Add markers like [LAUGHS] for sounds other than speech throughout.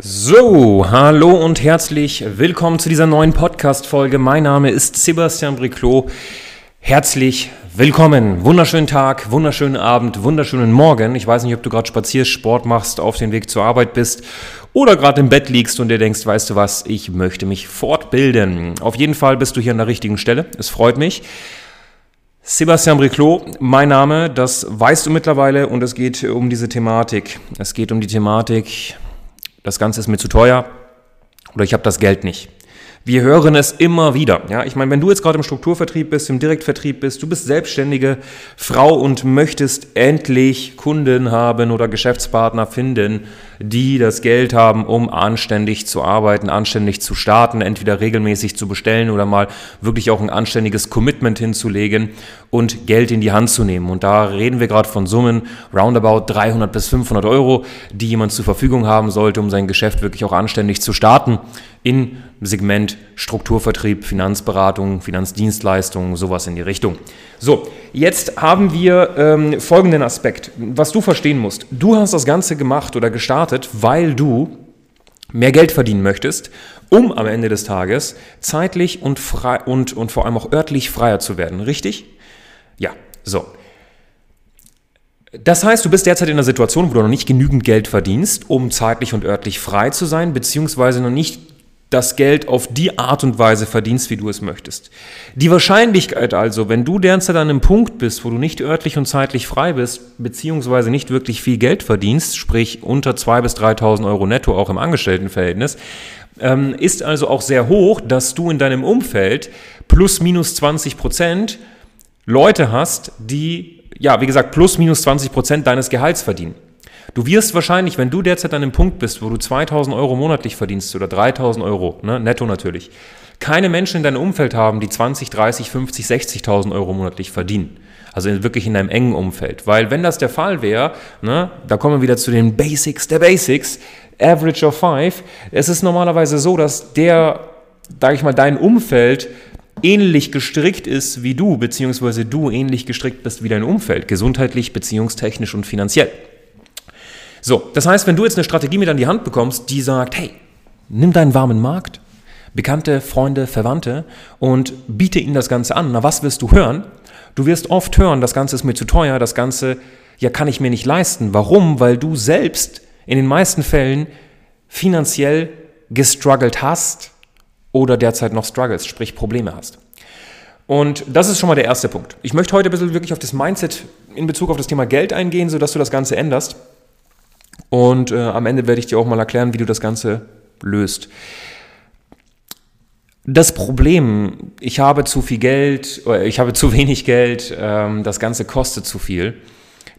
So, hallo und herzlich willkommen zu dieser neuen Podcast-Folge. Mein Name ist Sebastian Briclot. Herzlich willkommen. Wunderschönen Tag, wunderschönen Abend, wunderschönen Morgen. Ich weiß nicht, ob du gerade spazierst, Sport machst, auf dem Weg zur Arbeit bist oder gerade im Bett liegst und dir denkst, weißt du was, ich möchte mich fortbilden. Auf jeden Fall bist du hier an der richtigen Stelle. Es freut mich. Sebastian Briclot, mein Name, das weißt du mittlerweile und es geht um diese Thematik. Es geht um die Thematik, das Ganze ist mir zu teuer oder ich habe das Geld nicht. Wir hören es immer wieder. Ja, ich meine, wenn du jetzt gerade im Strukturvertrieb bist, im Direktvertrieb bist, du bist selbstständige Frau und möchtest endlich Kunden haben oder Geschäftspartner finden, die das Geld haben, um anständig zu arbeiten, anständig zu starten, entweder regelmäßig zu bestellen oder mal wirklich auch ein anständiges Commitment hinzulegen und Geld in die Hand zu nehmen. Und da reden wir gerade von Summen roundabout 300 bis 500 Euro, die jemand zur Verfügung haben sollte, um sein Geschäft wirklich auch anständig zu starten in Segment Strukturvertrieb, Finanzberatung, Finanzdienstleistungen, sowas in die Richtung. So, jetzt haben wir ähm, folgenden Aspekt, was du verstehen musst. Du hast das Ganze gemacht oder gestartet, weil du mehr Geld verdienen möchtest, um am Ende des Tages zeitlich und, frei und, und vor allem auch örtlich freier zu werden, richtig? Ja, so. Das heißt, du bist derzeit in einer Situation, wo du noch nicht genügend Geld verdienst, um zeitlich und örtlich frei zu sein, beziehungsweise noch nicht das Geld auf die Art und Weise verdienst, wie du es möchtest. Die Wahrscheinlichkeit also, wenn du derzeit an einem Punkt bist, wo du nicht örtlich und zeitlich frei bist, beziehungsweise nicht wirklich viel Geld verdienst, sprich unter 2.000 bis 3.000 Euro netto auch im Angestelltenverhältnis, ähm, ist also auch sehr hoch, dass du in deinem Umfeld plus minus 20 Prozent Leute hast, die, ja, wie gesagt, plus minus 20 Prozent deines Gehalts verdienen. Du wirst wahrscheinlich, wenn du derzeit an einem Punkt bist, wo du 2000 Euro monatlich verdienst oder 3000 Euro, ne, netto natürlich, keine Menschen in deinem Umfeld haben, die 20, 30, 50, 60.000 Euro monatlich verdienen. Also wirklich in deinem engen Umfeld. Weil wenn das der Fall wäre, ne, da kommen wir wieder zu den Basics der Basics, Average of Five, es ist normalerweise so, dass der, sage ich mal, dein Umfeld ähnlich gestrickt ist wie du, beziehungsweise du ähnlich gestrickt bist wie dein Umfeld, gesundheitlich, beziehungstechnisch und finanziell. So, das heißt, wenn du jetzt eine Strategie mit an die Hand bekommst, die sagt, hey, nimm deinen warmen Markt, Bekannte, Freunde, Verwandte und biete ihnen das Ganze an. Na, was wirst du hören? Du wirst oft hören, das Ganze ist mir zu teuer, das Ganze, ja, kann ich mir nicht leisten. Warum? Weil du selbst in den meisten Fällen finanziell gestruggelt hast oder derzeit noch struggles, sprich Probleme hast. Und das ist schon mal der erste Punkt. Ich möchte heute ein bisschen wirklich auf das Mindset in Bezug auf das Thema Geld eingehen, sodass du das Ganze änderst. Und äh, am Ende werde ich dir auch mal erklären, wie du das Ganze löst. Das Problem, ich habe zu viel Geld, ich habe [LAUGHS] zu wenig Geld, ähm, das Ganze kostet zu viel.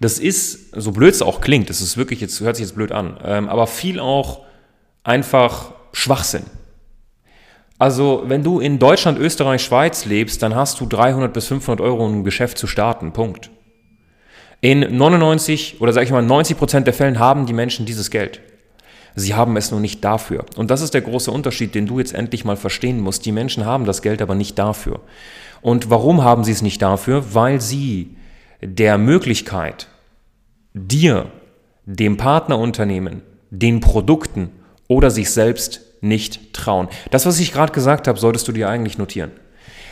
Das ist, so blöd es auch klingt, das ist wirklich jetzt, hört sich jetzt blöd an, ähm, aber viel auch einfach Schwachsinn. Also, wenn du in Deutschland, Österreich, Schweiz lebst, dann hast du 300 bis 500 Euro, um ein Geschäft zu starten. Punkt. In 99 oder sage ich mal 90 Prozent der Fällen haben die Menschen dieses Geld. Sie haben es nur nicht dafür. Und das ist der große Unterschied, den du jetzt endlich mal verstehen musst. Die Menschen haben das Geld aber nicht dafür. Und warum haben sie es nicht dafür? Weil sie der Möglichkeit, dir, dem Partnerunternehmen, den Produkten oder sich selbst nicht trauen. Das, was ich gerade gesagt habe, solltest du dir eigentlich notieren.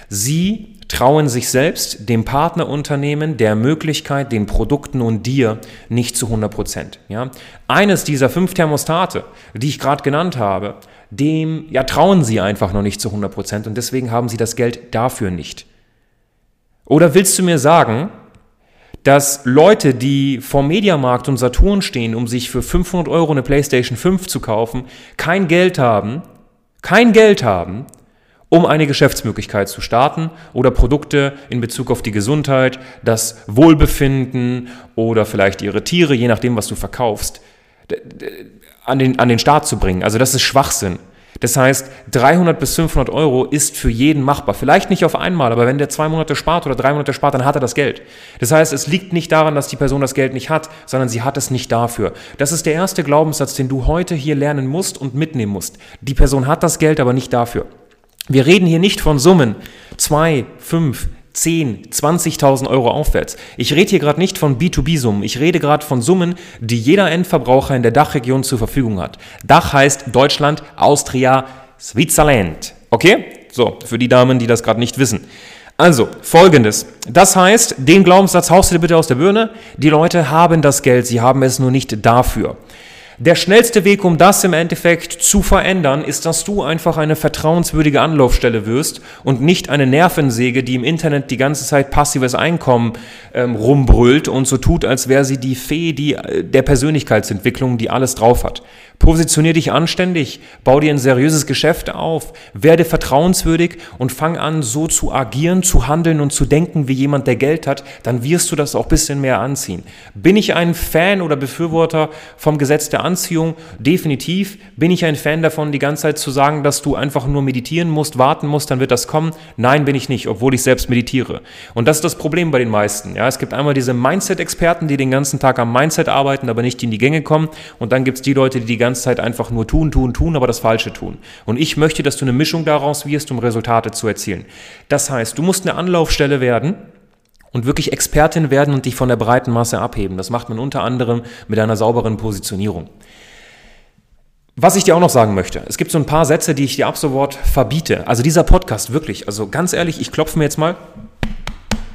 Sie trauen sich selbst, dem Partnerunternehmen, der Möglichkeit, den Produkten und dir nicht zu 100 Prozent. Ja? Eines dieser fünf Thermostate, die ich gerade genannt habe, dem ja, trauen sie einfach noch nicht zu 100 Prozent und deswegen haben sie das Geld dafür nicht. Oder willst du mir sagen, dass Leute, die vor Mediamarkt und Saturn stehen, um sich für 500 Euro eine PlayStation 5 zu kaufen, kein Geld haben, kein Geld haben, um eine Geschäftsmöglichkeit zu starten oder Produkte in Bezug auf die Gesundheit, das Wohlbefinden oder vielleicht ihre Tiere, je nachdem, was du verkaufst, an den, an den Start zu bringen. Also das ist Schwachsinn. Das heißt, 300 bis 500 Euro ist für jeden machbar. Vielleicht nicht auf einmal, aber wenn der zwei Monate spart oder drei Monate spart, dann hat er das Geld. Das heißt, es liegt nicht daran, dass die Person das Geld nicht hat, sondern sie hat es nicht dafür. Das ist der erste Glaubenssatz, den du heute hier lernen musst und mitnehmen musst. Die Person hat das Geld, aber nicht dafür. Wir reden hier nicht von Summen. Zwei, fünf, 10, 20.000 Euro aufwärts. Ich rede hier gerade nicht von B2B-Summen. Ich rede gerade von Summen, die jeder Endverbraucher in der Dachregion zur Verfügung hat. Dach heißt Deutschland, Austria, Switzerland. Okay? So, für die Damen, die das gerade nicht wissen. Also, folgendes. Das heißt, den Glaubenssatz haust du dir bitte aus der Birne. Die Leute haben das Geld, sie haben es nur nicht dafür. Der schnellste Weg, um das im Endeffekt zu verändern, ist, dass du einfach eine vertrauenswürdige Anlaufstelle wirst und nicht eine Nervensäge, die im Internet die ganze Zeit passives Einkommen ähm, rumbrüllt und so tut, als wäre sie die Fee die, äh, der Persönlichkeitsentwicklung, die alles drauf hat. Positionier dich anständig, bau dir ein seriöses Geschäft auf, werde vertrauenswürdig und fang an, so zu agieren, zu handeln und zu denken wie jemand, der Geld hat, dann wirst du das auch ein bisschen mehr anziehen. Bin ich ein Fan oder Befürworter vom Gesetz der Anziehung? Definitiv. Bin ich ein Fan davon, die ganze Zeit zu sagen, dass du einfach nur meditieren musst, warten musst, dann wird das kommen? Nein, bin ich nicht, obwohl ich selbst meditiere. Und das ist das Problem bei den meisten. Ja, es gibt einmal diese Mindset-Experten, die den ganzen Tag am Mindset arbeiten, aber nicht in die Gänge kommen. Und dann gibt es die Leute, die die ganze Zeit einfach nur tun, tun, tun, aber das Falsche tun. Und ich möchte, dass du eine Mischung daraus wirst, um Resultate zu erzielen. Das heißt, du musst eine Anlaufstelle werden, und wirklich Expertin werden und dich von der breiten Masse abheben. Das macht man unter anderem mit einer sauberen Positionierung. Was ich dir auch noch sagen möchte, es gibt so ein paar Sätze, die ich dir ab sofort verbiete. Also dieser Podcast, wirklich, also ganz ehrlich, ich klopfe mir jetzt mal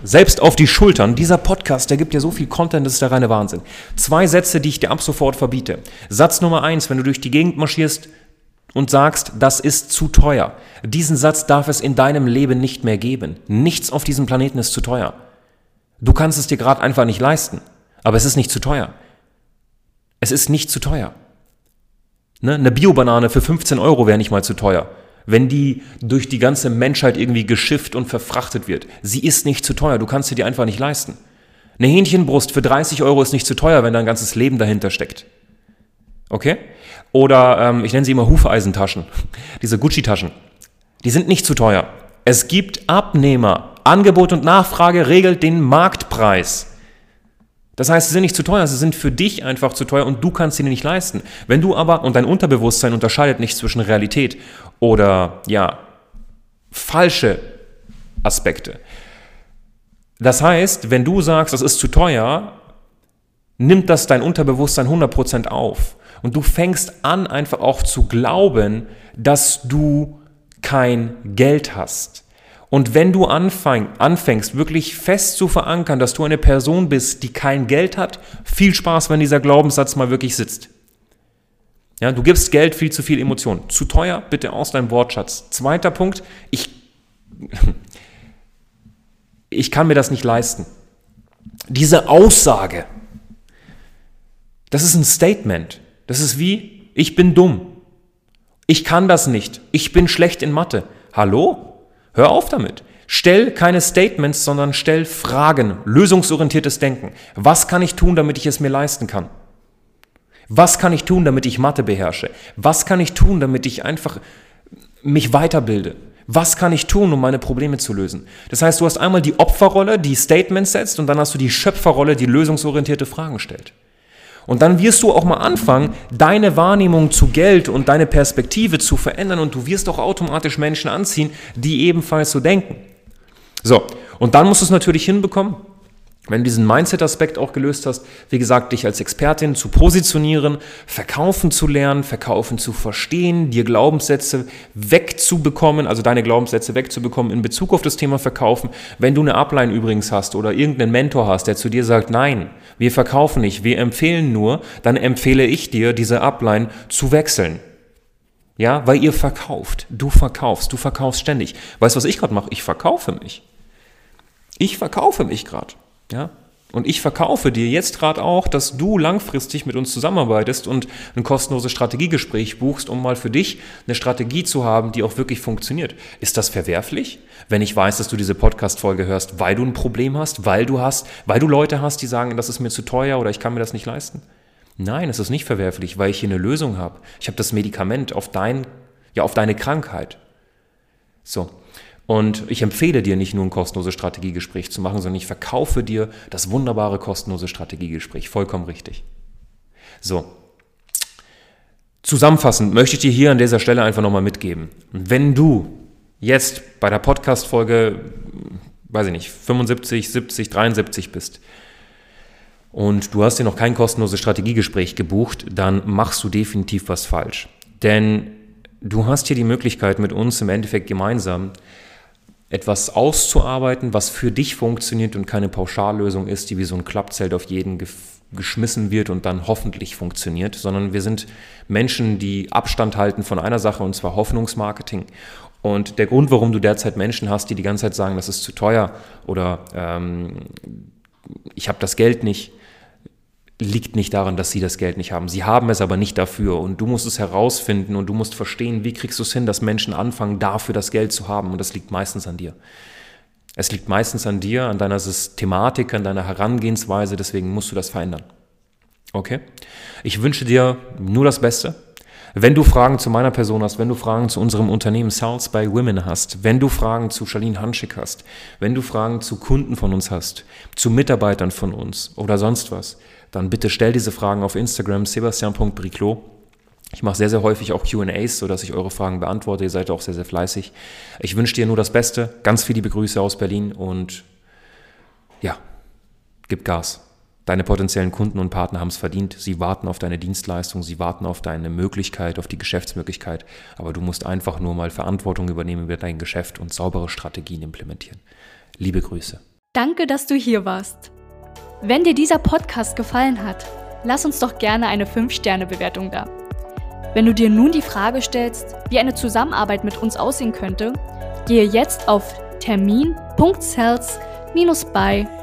selbst auf die Schultern. Dieser Podcast, der gibt dir so viel Content, das ist der reine Wahnsinn. Zwei Sätze, die ich dir ab sofort verbiete. Satz Nummer eins, wenn du durch die Gegend marschierst und sagst, das ist zu teuer. Diesen Satz darf es in deinem Leben nicht mehr geben. Nichts auf diesem Planeten ist zu teuer. Du kannst es dir gerade einfach nicht leisten. Aber es ist nicht zu teuer. Es ist nicht zu teuer. Ne? Eine Biobanane für 15 Euro wäre nicht mal zu teuer wenn die durch die ganze Menschheit irgendwie geschifft und verfrachtet wird. Sie ist nicht zu teuer, du kannst sie dir einfach nicht leisten. Eine Hähnchenbrust für 30 Euro ist nicht zu teuer, wenn da ein ganzes Leben dahinter steckt. Okay? Oder ähm, ich nenne sie immer Hufeisentaschen, [LAUGHS] diese Gucci-Taschen. Die sind nicht zu teuer. Es gibt Abnehmer. Angebot und Nachfrage regelt den Marktpreis. Das heißt, sie sind nicht zu teuer, sie sind für dich einfach zu teuer und du kannst sie nicht leisten. Wenn du aber, und dein Unterbewusstsein unterscheidet nicht zwischen Realität oder, ja, falsche Aspekte. Das heißt, wenn du sagst, das ist zu teuer, nimmt das dein Unterbewusstsein 100% auf. Und du fängst an, einfach auch zu glauben, dass du kein Geld hast. Und wenn du anfang, anfängst, wirklich fest zu verankern, dass du eine Person bist, die kein Geld hat, viel Spaß, wenn dieser Glaubenssatz mal wirklich sitzt. Ja, du gibst Geld viel zu viel Emotion. Zu teuer, bitte aus deinem Wortschatz. Zweiter Punkt, ich, [LAUGHS] ich kann mir das nicht leisten. Diese Aussage, das ist ein Statement. Das ist wie, ich bin dumm. Ich kann das nicht. Ich bin schlecht in Mathe. Hallo? Hör auf damit. Stell keine Statements, sondern stell Fragen, lösungsorientiertes Denken. Was kann ich tun, damit ich es mir leisten kann? Was kann ich tun, damit ich Mathe beherrsche? Was kann ich tun, damit ich einfach mich weiterbilde? Was kann ich tun, um meine Probleme zu lösen? Das heißt, du hast einmal die Opferrolle, die Statements setzt und dann hast du die Schöpferrolle, die lösungsorientierte Fragen stellt. Und dann wirst du auch mal anfangen, deine Wahrnehmung zu Geld und deine Perspektive zu verändern und du wirst auch automatisch Menschen anziehen, die ebenfalls so denken. So, und dann musst du es natürlich hinbekommen, wenn du diesen Mindset-Aspekt auch gelöst hast, wie gesagt, dich als Expertin zu positionieren, verkaufen zu lernen, verkaufen zu verstehen, dir Glaubenssätze wegzubekommen, also deine Glaubenssätze wegzubekommen in Bezug auf das Thema Verkaufen. Wenn du eine Upline übrigens hast oder irgendeinen Mentor hast, der zu dir sagt, nein, wir verkaufen nicht, wir empfehlen nur, dann empfehle ich dir, diese Upline zu wechseln. Ja, weil ihr verkauft. Du verkaufst, du verkaufst ständig. Weißt du, was ich gerade mache? Ich verkaufe mich. Ich verkaufe mich gerade. Ja? Und ich verkaufe dir jetzt gerade auch, dass du langfristig mit uns zusammenarbeitest und ein kostenloses Strategiegespräch buchst, um mal für dich eine Strategie zu haben, die auch wirklich funktioniert. Ist das verwerflich, wenn ich weiß, dass du diese Podcast-Folge hörst, weil du ein Problem hast, weil du hast, weil du Leute hast, die sagen, das ist mir zu teuer oder ich kann mir das nicht leisten? Nein, es ist nicht verwerflich, weil ich hier eine Lösung habe. Ich habe das Medikament auf dein Ja, auf deine Krankheit. So. Und ich empfehle dir nicht nur ein kostenloses Strategiegespräch zu machen, sondern ich verkaufe dir das wunderbare kostenlose Strategiegespräch. Vollkommen richtig. So. Zusammenfassend möchte ich dir hier an dieser Stelle einfach nochmal mitgeben. Wenn du jetzt bei der Podcast-Folge, weiß ich nicht, 75, 70, 73 bist und du hast dir noch kein kostenloses Strategiegespräch gebucht, dann machst du definitiv was falsch. Denn du hast hier die Möglichkeit, mit uns im Endeffekt gemeinsam etwas auszuarbeiten, was für dich funktioniert und keine Pauschallösung ist, die wie so ein Klappzelt auf jeden geschmissen wird und dann hoffentlich funktioniert, sondern wir sind Menschen, die Abstand halten von einer Sache und zwar Hoffnungsmarketing. Und der Grund, warum du derzeit Menschen hast, die die ganze Zeit sagen, das ist zu teuer oder ähm, ich habe das Geld nicht, liegt nicht daran, dass sie das Geld nicht haben. Sie haben es aber nicht dafür und du musst es herausfinden und du musst verstehen, wie kriegst du es hin, dass Menschen anfangen, dafür das Geld zu haben und das liegt meistens an dir. Es liegt meistens an dir, an deiner Systematik, an deiner Herangehensweise, deswegen musst du das verändern. Okay? Ich wünsche dir nur das Beste. Wenn du Fragen zu meiner Person hast, wenn du Fragen zu unserem Unternehmen Sales by Women hast, wenn du Fragen zu Charlene Hanschik hast, wenn du Fragen zu Kunden von uns hast, zu Mitarbeitern von uns oder sonst was, dann bitte stell diese Fragen auf Instagram sebastian.briclot. Ich mache sehr, sehr häufig auch QAs, sodass ich eure Fragen beantworte. Ihr seid auch sehr, sehr fleißig. Ich wünsche dir nur das Beste. Ganz viele Begrüße aus Berlin und ja, gib Gas. Deine potenziellen Kunden und Partner haben es verdient. Sie warten auf deine Dienstleistung, sie warten auf deine Möglichkeit, auf die Geschäftsmöglichkeit. Aber du musst einfach nur mal Verantwortung übernehmen über dein Geschäft und saubere Strategien implementieren. Liebe Grüße. Danke, dass du hier warst. Wenn dir dieser Podcast gefallen hat, lass uns doch gerne eine 5-Sterne-Bewertung da. Wenn du dir nun die Frage stellst, wie eine Zusammenarbeit mit uns aussehen könnte, gehe jetzt auf